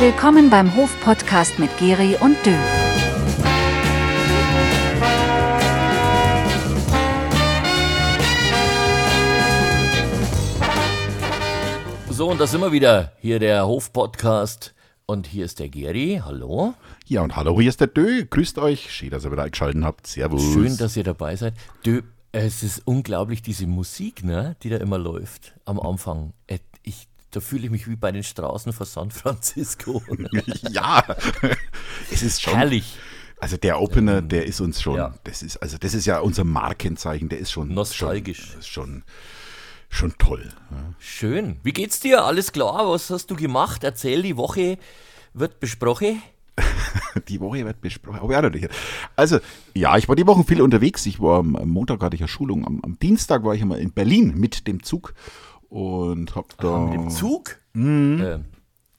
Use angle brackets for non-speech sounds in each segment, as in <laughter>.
Willkommen beim Hof-Podcast mit Geri und Dö. So, und da sind wir wieder. Hier der Hof-Podcast. Und hier ist der Geri. Hallo. Ja, und hallo, hier ist der Dö. Grüßt euch. Schön, dass ihr wieder eingeschaltet habt. Servus. Schön, dass ihr dabei seid. Dö, es ist unglaublich, diese Musik, ne, die da immer läuft am Anfang. Ich, da fühle ich mich wie bei den Straßen von San Francisco. <laughs> ja, <laughs> es ist schon. Herrlich. Also der Opener, der ist uns schon, Ja. das ist, also das ist ja unser Markenzeichen, der ist schon Nostalgisch. Schon, ist schon, schon toll. Ja. Schön. Wie geht's dir? Alles klar? Was hast du gemacht? Erzähl, die Woche wird besprochen. <laughs> Die Woche wird besprochen. Oh, ja, natürlich. Also, ja, ich war die Woche viel unterwegs. Ich war am, Montag hatte ich ja Schulung. Am, am Dienstag war ich einmal in Berlin mit dem Zug und hab da. Mit dem Zug? Äh,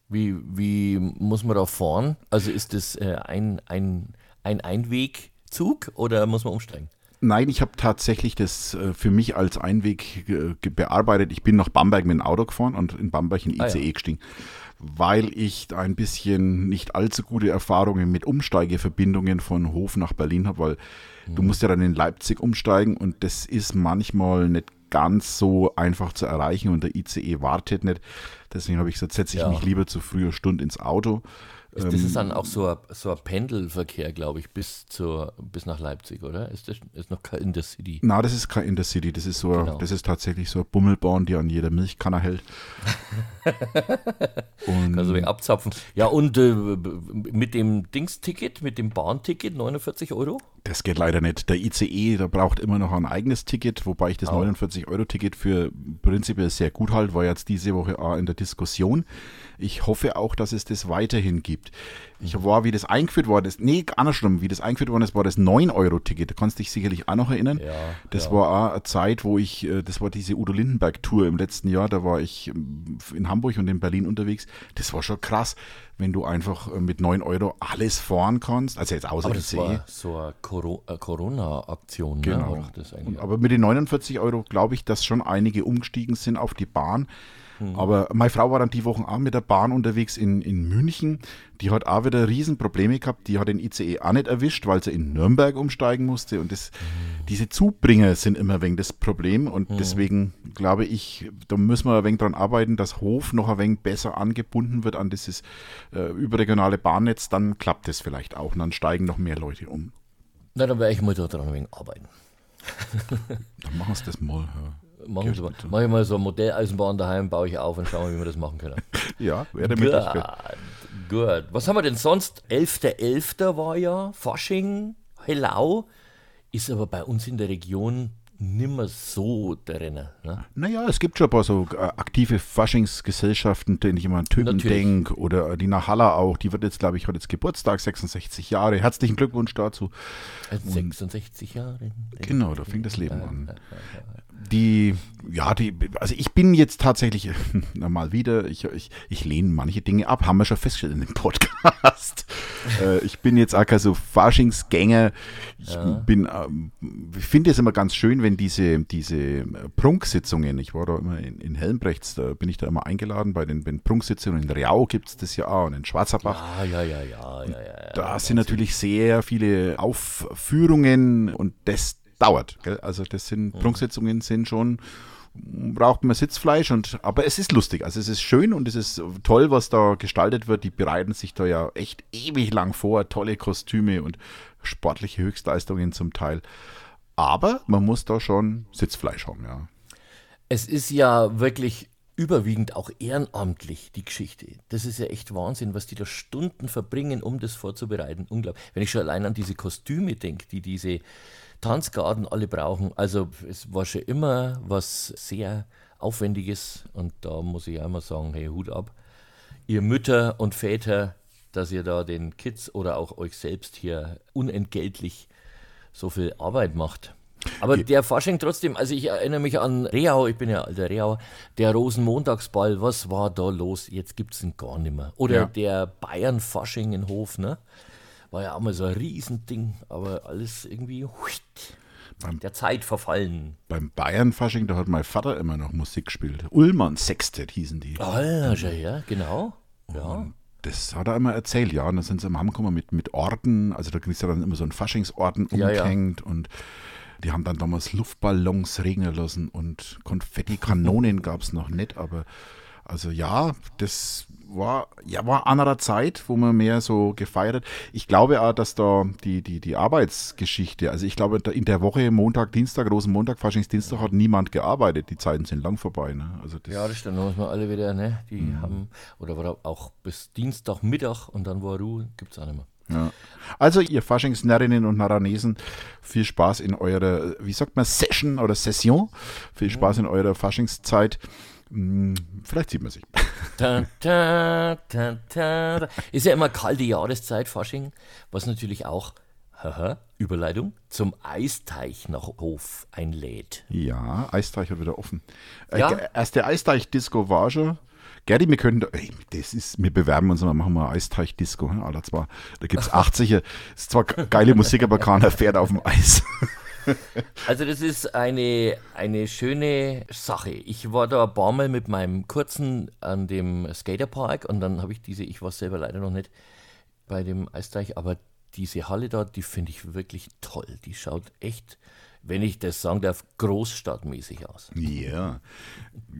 wie, wie muss man da fahren? Also ist das äh, ein, ein, ein Einwegzug oder muss man umsteigen? Nein, ich habe tatsächlich das äh, für mich als Einweg bearbeitet. Ich bin nach Bamberg mit dem Auto gefahren und in Bamberg in Ah, ICE ja. gestiegen, weil ich da ein bisschen nicht allzu gute Erfahrungen mit Umsteigeverbindungen von Hof nach Berlin habe, weil Mhm. du musst ja dann in Leipzig umsteigen und das ist manchmal nicht ganz so einfach zu erreichen und der ICE wartet nicht. Deswegen habe ich gesagt, setze ich Ja. mich lieber zu früher Stunde ins Auto. Ist, das ist dann auch so ein, so ein Pendelverkehr, glaube ich, bis, zur, bis nach Leipzig, oder? Ist das ist noch kein Intercity? Na, das ist kein Intercity, das ist so, Genau. das ist tatsächlich so eine Bummelbahn, die an jeder Milchkanne hält. <laughs> Und Also wegen abzapfen. Ja, und äh, mit dem Dingsticket, mit dem Bahnticket, 49 Euro? Das geht leider nicht. Der ICE, der braucht immer noch ein eigenes Ticket, wobei ich das Au. 49-Euro-Ticket für prinzipiell sehr gut halte, war jetzt diese Woche auch in der Diskussion. Ich hoffe auch, dass es das weiterhin gibt. Ich war, wie das eingeführt war, das, nee, andersrum, wie das eingeführt worden ist, war das 9-Euro-Ticket. Da kannst du dich sicherlich auch noch erinnern. Ja, Das ja. war auch eine Zeit, wo ich, äh, das war diese Udo Lindenberg-Tour im letzten Jahr, da war ich ähm, in Hamburg und in Berlin unterwegs. Das war schon krass, wenn du einfach äh, mit 9 Euro alles fahren kannst. Also jetzt außer Aber das ICE. war so eine Coro- äh, Corona-Aktion, ne? Genau. Doch das eigentlich. Und, aber mit den 49 Euro glaube ich, dass schon einige umgestiegen sind auf die Bahn. Hm. Aber meine Frau war dann die Wochen auch mit der Bahn unterwegs in, in München. Die hat auch wieder Riesenprobleme gehabt. Die hat den ICE auch nicht erwischt, weil sie in Nürnberg umsteigen musste. Und das, Hm. diese Zubringer sind immer wegen das Problem. Und deswegen glaube ich, da müssen wir ein wenig dran arbeiten, dass Hof noch ein wenig besser angebunden wird an dieses äh, überregionale Bahnnetz. Dann klappt das vielleicht auch. Und dann steigen noch mehr Leute um. Na, dann werde ich mal da dran ein wenig arbeiten. <laughs> Dann machen wir das mal. Ja. Machen Sie mal. Mach ich mal so eine Modelleisenbahn daheim, baue ich auf und schauen wir, wie wir das machen können. <laughs> Ja, wäre Möglichkeit. Gut, gut. Was haben wir denn sonst? 11.11. war ja, Fasching, Hellau. Ist aber bei uns in der Region nimmer so drin. Ne? Naja, es gibt schon ein paar so äh, aktive Faschingsgesellschaften, denen ich immer an Typen denke. Oder die Nachhalla auch. Die wird jetzt, glaube ich, hat jetzt Geburtstag, 66 Jahre. Herzlichen Glückwunsch dazu. Als 66 Jahre. Genau, da fing das Leben an. Die, ja, die, also ich bin jetzt tatsächlich, <laughs> na mal wieder, ich, ich, ich lehne manche Dinge ab, haben wir schon festgestellt in dem Podcast. Äh, ich bin jetzt auch kein so Faschingsgänger. Ich bin, ähm, ich finde es immer ganz schön, wenn diese, diese äh, Prunksitzungen, ich war da immer in, in Helmbrechts, da bin ich da immer eingeladen, bei den, den Prunksitzungen in Riau gibt es das ja auch und in Schwarzerbach. Ah, ja, ja, ja, ja, ja. ja. Da sind natürlich sehr viele Aufführungen und das dauert. Gell? Also das sind Prunksitzungen sind schon braucht man Sitzfleisch und aber es ist lustig. Also es ist schön und es ist toll, was da gestaltet wird. Die bereiten sich da ja echt ewig lang vor, tolle Kostüme und sportliche Höchstleistungen zum Teil. Aber man muss da schon Sitzfleisch haben, ja. Es ist ja wirklich überwiegend auch ehrenamtlich, die Geschichte. Das ist ja echt Wahnsinn, was die da Stunden verbringen, um das vorzubereiten. Unglaublich. Wenn ich schon allein an diese Kostüme denke, die diese Tanzgarten alle brauchen. Also es war schon immer was sehr Aufwendiges und da muss ich einmal sagen, hey, Hut ab. Ihr Mütter und Väter, dass ihr da den Kids oder auch euch selbst hier unentgeltlich so viel Arbeit macht. Aber der Fasching trotzdem, also ich erinnere mich an Reau, ich bin ja alter Reauer, der Rosenmontagsball, was war da los? Jetzt gibt es ihn gar nicht mehr. Oder Ja. der Bayern-Fasching in Hof, ne? War ja auch mal so ein Riesending, aber alles irgendwie huitt, der Zeit verfallen. Beim Bayern-Fasching, da hat mein Vater immer noch Musik gespielt. Ullmann Sextet hießen die. Ah, ja, schon her, genau. Ja. Das hat er immer erzählt, ja. Und dann sind sie im Hammer mit, mit Orden, also da ist ja dann immer so ein Faschingsorden Ja, ja. umgehängt und die haben dann damals Luftballons regnen lassen und Konfettikanonen gab es noch nicht, aber also ja, das war ja war anderer Zeit, wo man mehr so gefeiert hat. Ich glaube auch, dass da die, die, die Arbeitsgeschichte, also ich glaube, in der Woche Montag, Dienstag, Rosenmontag, Faschingsdienstag hat niemand gearbeitet. Die Zeiten sind lang vorbei. Ne? Also das, Ja, das stimmt. Da muss man alle wieder, ne? Die haben, oder war auch bis Dienstagmittag und dann war Ruhe, gibt es auch nicht mehr. Ja. Also ihr Faschingsnarrinnen und Naranesen, viel Spaß in eurer, wie sagt man, Session oder Session. Viel Spaß in eurer Faschingszeit. Hm, Vielleicht sieht man sich. Ta, ta, ta. Ist ja immer kalte Jahreszeit, Fasching, was natürlich auch, haha, Überleitung, zum Eisteich nach Hof einlädt. Ja, Eisteich hat wieder offen. Äh, Ja. ge- Erste Eisteich-Disco war schon. Gerdi, wir können, da, ey, das ist, wir bewerben uns mal, machen wir Eisteich-Disco, ne, Alter, zwar, da gibt es 80er, ist zwar ge- geile Musik, aber keiner fährt auf dem Eis. <laughs> Also das ist eine, eine schöne Sache. Ich war da ein paar Mal mit meinem Kurzen an dem Skaterpark und dann habe ich diese, ich war selber leider noch nicht bei dem Eisteich, aber diese Halle da, die finde ich wirklich toll. Die schaut echt, wenn ich das sagen darf, großstadtmäßig aus. Ja,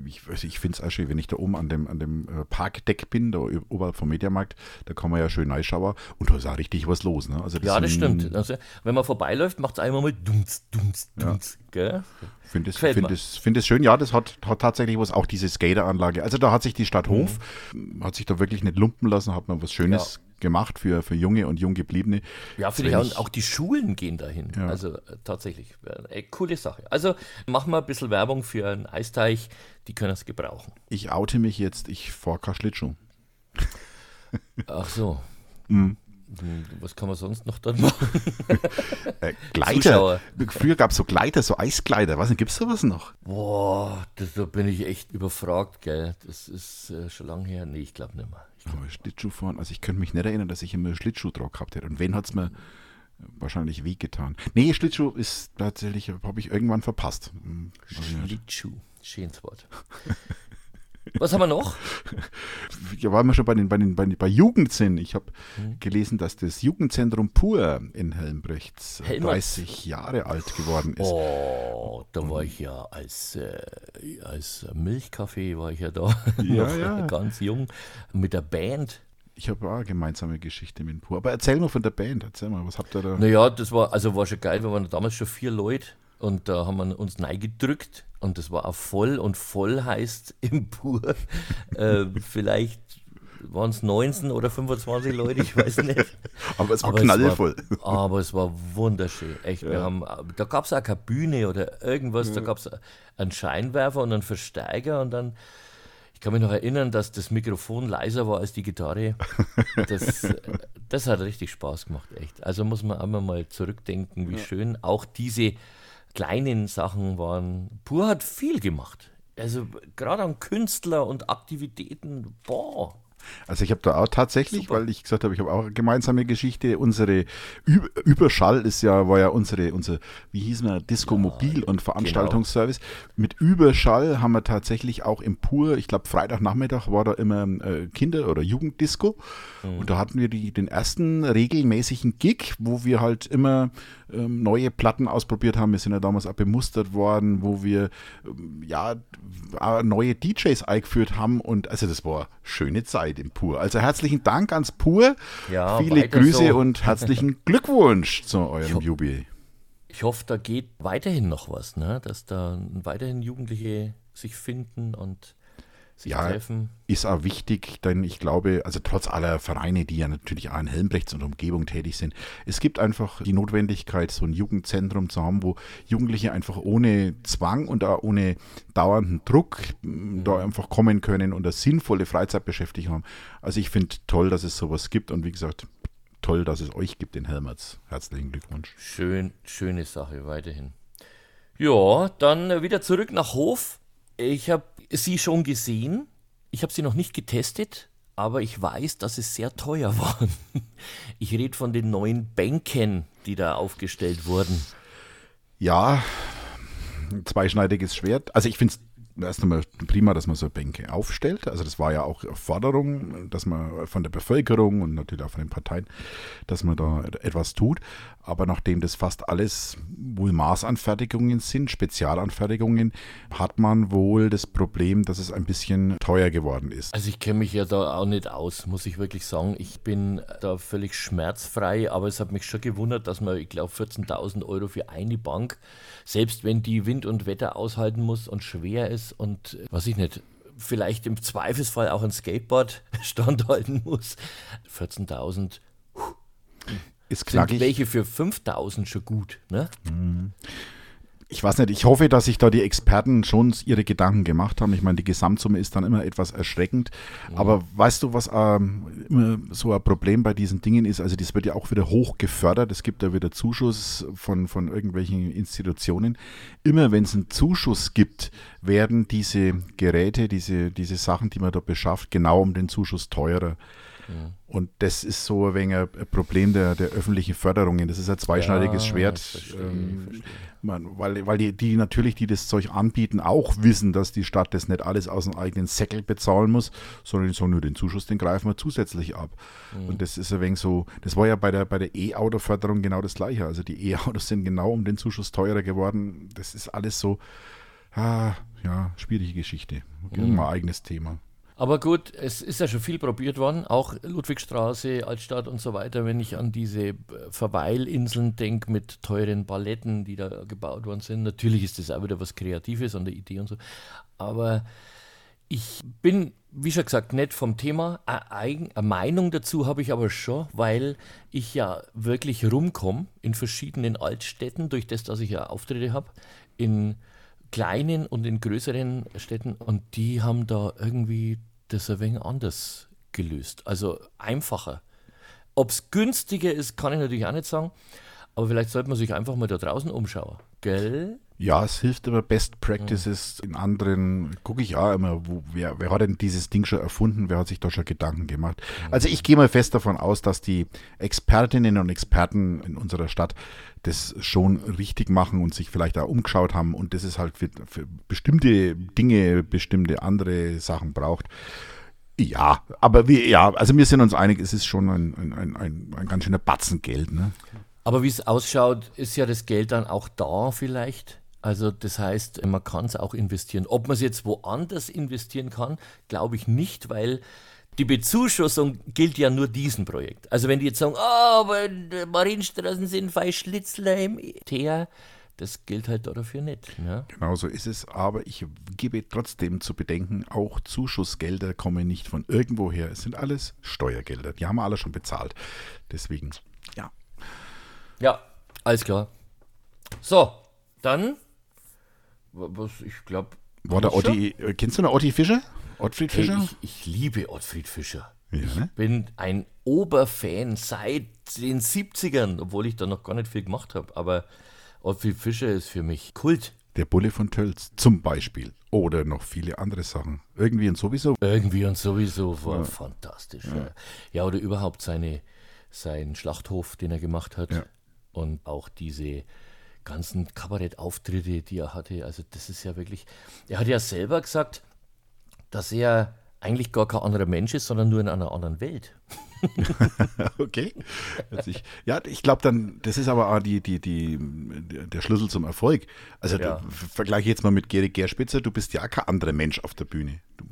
ich, weiß, ich finde es auch schön, wenn ich da oben an dem, an dem äh, Parkdeck bin, da oberhalb vom Mediamarkt, da kann man ja schön reinschauen und da ist auch richtig was los. Ne? Also Ja, das stimmt. Also, wenn man vorbeiläuft, macht es einmal mal dunz, dunz, dunz. Gell? Finde es, find find schön, ja, das hat, hat tatsächlich was, auch diese Skateranlage. Also da hat sich die Stadt Hof, hat sich da wirklich nicht lumpen lassen, hat man was Schönes gemacht für, für Junge und Junggebliebene. Ja, finde ich auch. Und auch die Schulen gehen dahin. Also äh, tatsächlich. Äh, coole Sache. Also machen wir ein bisschen Werbung für einen Eisteich. Die können es gebrauchen. Ich oute mich jetzt, ich fahre kein Schlittschuh. Ach so. <laughs> Mhm. Hm, Was kann man sonst noch dort machen? <laughs> Äh, Gleiter. Zuschauer. Früher gab es so Gleiter, so Eiskleider. Was gibt es sowas noch? Boah, das, da bin ich echt überfragt, gell. Das ist äh, schon lange her. Nee, ich glaube nicht mehr. Aber Schlittschuh fahren, also ich könnte mich nicht erinnern, dass ich immer Schlittschuh drauf gehabt hätte. Und wenn hat es mir wahrscheinlich wehgetan. Nee, Schlittschuh ist tatsächlich, habe ich irgendwann verpasst. Hm. Schlittschuh. Schönes Wort. <laughs> Was haben wir noch? Ja, waren wir schon bei den, bei den, bei, bei Jugendsinn. Ich habe Mhm. gelesen, dass das Jugendzentrum Pur in Helmbrechts äh, Helmholtz. 30 Jahre alt geworden ist. Oh, da war ich ja als, äh, als Milchkaffee war ich ja da. <laughs> Ja, ja. ganz jung. Mit der Band. Ich habe auch eine gemeinsame Geschichte mit Pur. Aber erzähl mal von der Band. Erzähl mal, was habt ihr da? Naja, das war, also war schon geil, wir waren damals schon vier Leute und da haben wir uns gedrückt und das war auch voll und voll heißt <laughs> im Pur. äh, vielleicht waren es 19 oder 25 Leute, ich weiß nicht. <laughs> Aber es war Aber knallvoll. Es war, aber es war wunderschön. Echt. Wir haben, da gab es auch keine Bühne oder irgendwas. Da gab es einen Scheinwerfer und einen Versteiger und dann. Ich kann mich noch erinnern, dass das Mikrofon leiser war als die Gitarre. Das, das hat richtig Spaß gemacht, echt. Also muss man einmal mal zurückdenken, wie schön auch diese kleinen Sachen waren. Pur hat viel gemacht. Also gerade an Künstler und Aktivitäten, boah. Also ich habe da auch tatsächlich, weil ich gesagt habe, ich habe auch eine gemeinsame Geschichte. Unsere Ü Überschall ist ja, war ja unsere, unser, wie hieß man, Disco Mobil und Veranstaltungsservice. Mit Überschall haben wir tatsächlich auch im Pur, ich glaube Freitagnachmittag war da immer äh, Kinder- oder Jugenddisco. Und da hatten wir die, den ersten regelmäßigen Gig, wo wir halt immer ähm, neue Platten ausprobiert haben. Wir sind ja damals auch bemustert worden, wo wir ähm, ja auch neue DJs eingeführt haben. Und also das war schöne Zeit im Pur. Also herzlichen Dank ans Pur. Ja, Viele Grüße so. und herzlichen <laughs> Glückwunsch zu eurem ho- Jubiläum. Ich hoffe, da geht weiterhin noch was, ne? dass da weiterhin Jugendliche sich finden und sich Ja. treffen. Ist auch wichtig, denn ich glaube, also trotz aller Vereine, die ja natürlich auch in Helmbrechts und Umgebung tätig sind, es gibt einfach die Notwendigkeit, so ein Jugendzentrum zu haben, wo Jugendliche einfach ohne Zwang und auch ohne dauernden Druck m, da einfach kommen können und eine sinnvolle Freizeitbeschäftigung haben. Also ich finde toll, dass es sowas gibt und wie gesagt, toll, dass es euch gibt in Helmerts. Herzlichen Glückwunsch. Schön, schöne Sache weiterhin. Ja, dann wieder zurück nach Hof. Ich habe sie schon gesehen. Ich habe sie noch nicht getestet, aber ich weiß, dass es sehr teuer <laughs> waren. Ich rede von den neuen Bänken, die da aufgestellt wurden. Ja, ein zweischneidiges Schwert. Also ich finde es erst einmal prima, dass man so Bänke aufstellt. Also das war ja auch Forderung, dass man von der Bevölkerung und natürlich auch von den Parteien, dass man da etwas tut. Aber nachdem das fast alles wohl Maßanfertigungen sind, Spezialanfertigungen, hat man wohl das Problem, dass es ein bisschen teuer geworden ist. Also ich kenne mich ja da auch nicht aus, muss ich wirklich sagen. Ich bin da völlig schmerzfrei, aber es hat mich schon gewundert, dass man, ich glaube, 14.000 Euro für eine Bank, selbst wenn die Wind und Wetter aushalten muss und schwer ist und was ich nicht, vielleicht im Zweifelsfall auch ein Skateboard <laughs> standhalten muss. 14.000 ist knackig. Sind welche für 5000 schon gut, ne? Mhm ich weiß nicht, ich hoffe, dass sich da die Experten schon ihre Gedanken gemacht haben. Ich meine, die Gesamtsumme ist dann immer etwas erschreckend. Mhm. Aber weißt du, was ähm, immer so ein Problem bei diesen Dingen ist? Also, das wird ja auch wieder hoch gefördert. Es gibt ja wieder Zuschuss von, von irgendwelchen Institutionen. Immer wenn es einen Zuschuss gibt, werden diese Geräte, diese, diese Sachen, die man da beschafft, genau um den Zuschuss teurer. Und das ist so ein wenig ein Problem der, der öffentlichen Förderungen. Das ist ein zweischneidiges ja, Schwert. Verstehe, ähm, verstehe. Man, weil weil die, die natürlich, die das Zeug anbieten, auch wissen, dass die Stadt das nicht alles aus dem eigenen Säckel bezahlen muss, sondern die sagen, nur den Zuschuss, den greifen wir zusätzlich ab. Mhm. Und das ist ein wenig so, das war ja bei der bei der E-Auto-Förderung genau das gleiche. Also die E-Autos sind genau um den Zuschuss teurer geworden. Das ist alles so, ah, ja, schwierige Geschichte. Mhm. Mal eigenes Thema. Aber gut, es ist ja schon viel probiert worden, auch Ludwigstraße, Altstadt und so weiter. Wenn ich an diese äh, Verweilinseln denke mit teuren Balletten, die da gebaut worden sind. Natürlich ist das auch wieder was Kreatives an der Idee und so. Aber ich bin, wie schon gesagt, nicht vom Thema. Eine, Meinung dazu habe ich aber schon, weil ich ja wirklich rumkomme in verschiedenen Altstädten, durch das, dass ich ja Auftritte habe, in kleinen und in größeren Städten und die haben da irgendwie das ein wenig anders gelöst. Also einfacher. Ob es günstiger ist, kann ich natürlich auch nicht sagen. Aber vielleicht sollte man sich einfach mal da draußen umschauen. Gell? Ja, es hilft immer Best Practices mhm. in anderen. Gucke ich auch immer, wo, wer, wer hat denn dieses Ding schon erfunden? Wer hat sich da schon Gedanken gemacht? Mhm. Also ich gehe mal fest davon aus, dass die Expertinnen und Experten in unserer Stadt das schon richtig machen und sich vielleicht auch umgeschaut haben und das ist halt für, für bestimmte Dinge, bestimmte andere Sachen braucht. Ja, aber wir, ja, also wir sind uns einig, es ist schon ein, ein, ein, ein ganz schöner Batzen Geld. Ne? Aber wie es ausschaut, ist ja das Geld dann auch da vielleicht. Also das heißt, man kann es auch investieren. Ob man es jetzt woanders investieren kann, glaube ich nicht, weil die Bezuschussung gilt ja nur diesem Projekt. Also wenn die jetzt sagen, oh, aber Marienstraßen sind bei Schlitzler im Teer, das gilt halt dafür nicht. Ne? Genau so ist es, aber ich gebe trotzdem zu bedenken, auch Zuschussgelder kommen nicht von irgendwoher. Es sind alles Steuergelder, die haben wir alle schon bezahlt. Deswegen, ja. Ja, alles klar. So, dann, was ich glaube. War der Otti, kennst du noch Otti Fischer? Ottfried Fischer? Hey, ich, ich, liebe Ottfried Fischer. Ja? Ich bin ein Oberfan seit den 70ern, obwohl ich da noch gar nicht viel gemacht habe. Aber Ottfried Fischer ist für mich Kult. Der Bulle von Tölz zum Beispiel. Oder noch viele andere Sachen. Irgendwie und sowieso. Irgendwie und sowieso war ja. fantastisch. Ja. ja. oder überhaupt seine, sein Schlachthof, den er gemacht hat. Und auch diese ganzen Kabarettauftritte, die er hatte. Also das ist ja wirklich. Er hat ja selber gesagt, dass er eigentlich gar kein anderer Mensch ist, sondern nur in einer anderen Welt. <laughs> okay. Ich, ja, ich glaube dann, das ist aber auch die, die, die, der Schlüssel zum Erfolg. Also ja. du, vergleiche jetzt mal mit Geri Gerspitzer, du bist ja kein anderer Mensch auf der Bühne. Du,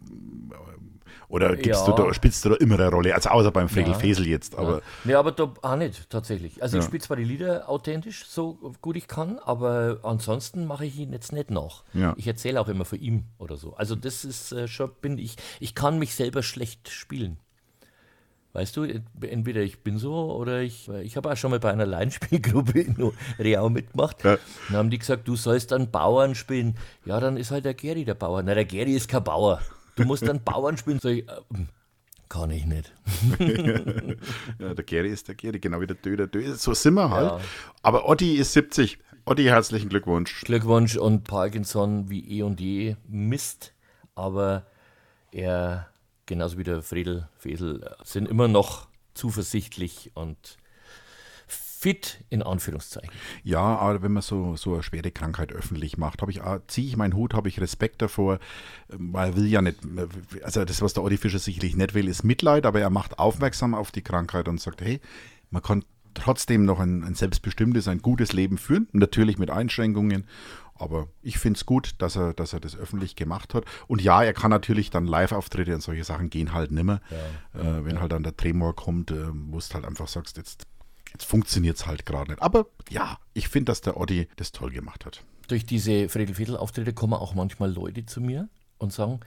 oder gibst ja. du da, spielst du da immer eine Rolle? Also außer beim Fregel. Fesel jetzt. Aber. Nee, aber da auch nicht tatsächlich. Also ich spiele zwar die Lieder authentisch, so gut ich kann, aber ansonsten mache ich ihn jetzt nicht nach. Ich erzähle auch immer für ihn oder so. Also das ist äh, schon, bin ich, ich kann mich selber schlecht spielen. Weißt du, entweder ich bin so oder ich. Ich habe auch schon mal bei einer Laienspielgruppe <laughs> in Real mitgemacht. Ja. Dann haben die gesagt, du sollst dann Bauern spielen. Ja, dann ist halt der Geri der Bauer. Na, der Geri ist kein Bauer. Du musst dann Bauern spielen. Sag ich, äh, kann ich nicht. <laughs> ja, der Geri ist der Geri, genau wie der Dö, der Dö. So sind wir halt. Ja. Aber Otti ist 70. Otti, herzlichen Glückwunsch. Glückwunsch und Parkinson wie eh und je Mist. Aber er, genauso wie der Friedel Fesel, sind immer noch zuversichtlich und fit in Anführungszeichen. Ja, aber wenn man so, so eine schwere Krankheit öffentlich macht, habe ich, ziehe ich meinen Hut, habe ich Respekt davor, weil er will ja nicht, also das, was der Audi Fischer sicherlich nicht will, ist Mitleid, aber er macht aufmerksam auf die Krankheit und sagt, hey, man kann trotzdem noch ein, ein selbstbestimmtes, ein gutes Leben führen, natürlich mit Einschränkungen. Aber ich finde es gut, dass er, dass er das öffentlich gemacht hat. Und ja, er kann natürlich dann Live-Auftritte und solche Sachen gehen halt nimmer. Ja, äh, wenn ja. halt dann der Tremor kommt, äh, wo du halt einfach sagst, jetzt, jetzt funktioniert es halt gerade nicht. Aber ja, ich finde, dass der Oddi das toll gemacht hat. Durch diese Fredel-Viertel-Auftritte kommen auch manchmal Leute zu mir und sagen,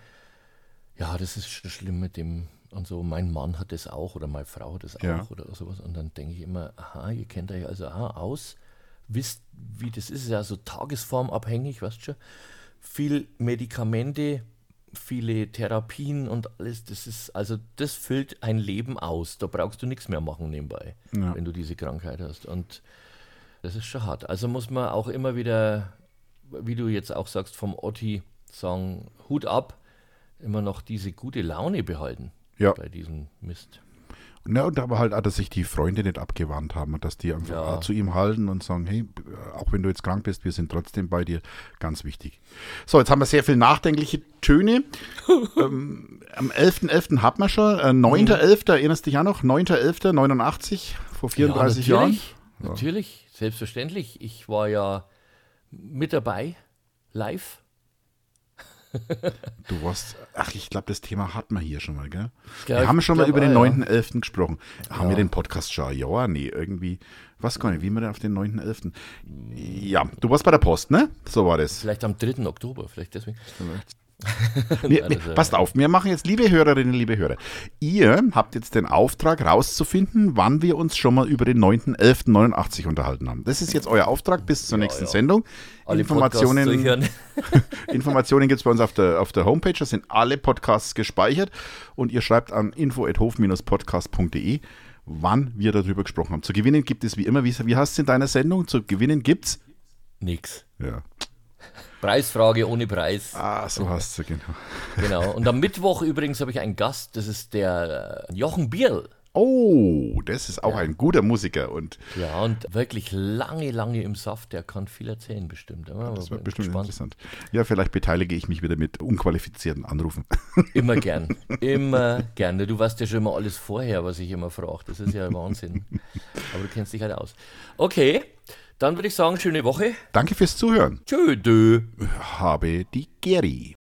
ja, das ist schlimm mit dem und so, mein Mann hat das auch oder meine Frau hat das auch ja. oder sowas. Und dann denke ich immer, aha, ihr kennt euch also aha, aus, wisst, wie das ist, ist ja so tagesformabhängig, weißt du schon. Viel Medikamente, viele Therapien und alles, das ist, also das füllt ein Leben aus. Da brauchst du nichts mehr machen nebenbei, ja. wenn du diese Krankheit hast. Und das ist schon hart. Also muss man auch immer wieder, wie du jetzt auch sagst, vom Otti sagen, Hut ab, immer noch diese gute Laune behalten ja. bei diesem Mist. Ja, und aber halt auch, dass sich die Freunde nicht abgewandt haben und dass die einfach ja. zu ihm halten und sagen, hey, auch wenn du jetzt krank bist, wir sind trotzdem bei dir. Ganz wichtig. So, jetzt haben wir sehr viel nachdenkliche Töne. <laughs> ähm, am 11.11. .11. hat man schon. Äh, 9.11. Mhm. erinnerst du dich auch noch? 9.11.89, vor 34 ja, natürlich, Jahren. Natürlich, selbstverständlich. Ich war ja mit dabei, live Du warst, ach, ich glaube, das Thema hatten wir hier schon mal, gell? Ja, wir haben schon mal über den 9.11. Ja. gesprochen. Haben ja. wir den Podcast schon? Ja, nee, irgendwie, was gar nicht, wie wir denn auf den 9.11. Ja, du warst bei der Post, ne? So war das. Vielleicht am 3. Oktober, vielleicht deswegen. <laughs> wir, wir, passt auf, wir machen jetzt, liebe Hörerinnen, liebe Hörer, ihr habt jetzt den Auftrag rauszufinden, wann wir uns schon mal über den 9.11.89 unterhalten haben. Das ist jetzt euer Auftrag bis zur ja, nächsten ja. Sendung. Alle Informationen, <laughs> Informationen gibt es bei uns auf der, auf der Homepage, da sind alle Podcasts gespeichert und ihr schreibt an info.hof-podcast.de wann wir darüber gesprochen haben. Zu gewinnen gibt es wie immer, wie, wie heißt es in deiner Sendung? Zu gewinnen gibt es? Nix. Ja. Preisfrage ohne Preis. Ah, so hast du, genau. Genau. Und am <laughs> Mittwoch übrigens habe ich einen Gast, das ist der äh, Jochen Bierl. Oh, das ist auch ja. ein guter Musiker. Und ja, und wirklich lange, lange im Saft. Der kann viel erzählen, bestimmt. Ja, das wird bestimmt gespannt. interessant. Ja, vielleicht beteilige ich mich wieder mit unqualifizierten Anrufen. <laughs> Immer gern. Immer gerne. Du weißt ja schon immer alles vorher, was ich immer frage. Das ist ja Wahnsinn. <laughs> Aber du kennst dich halt aus. Okay. Dann würde ich sagen, schöne Woche. Danke fürs Zuhören. Tschö. Habe die Geri.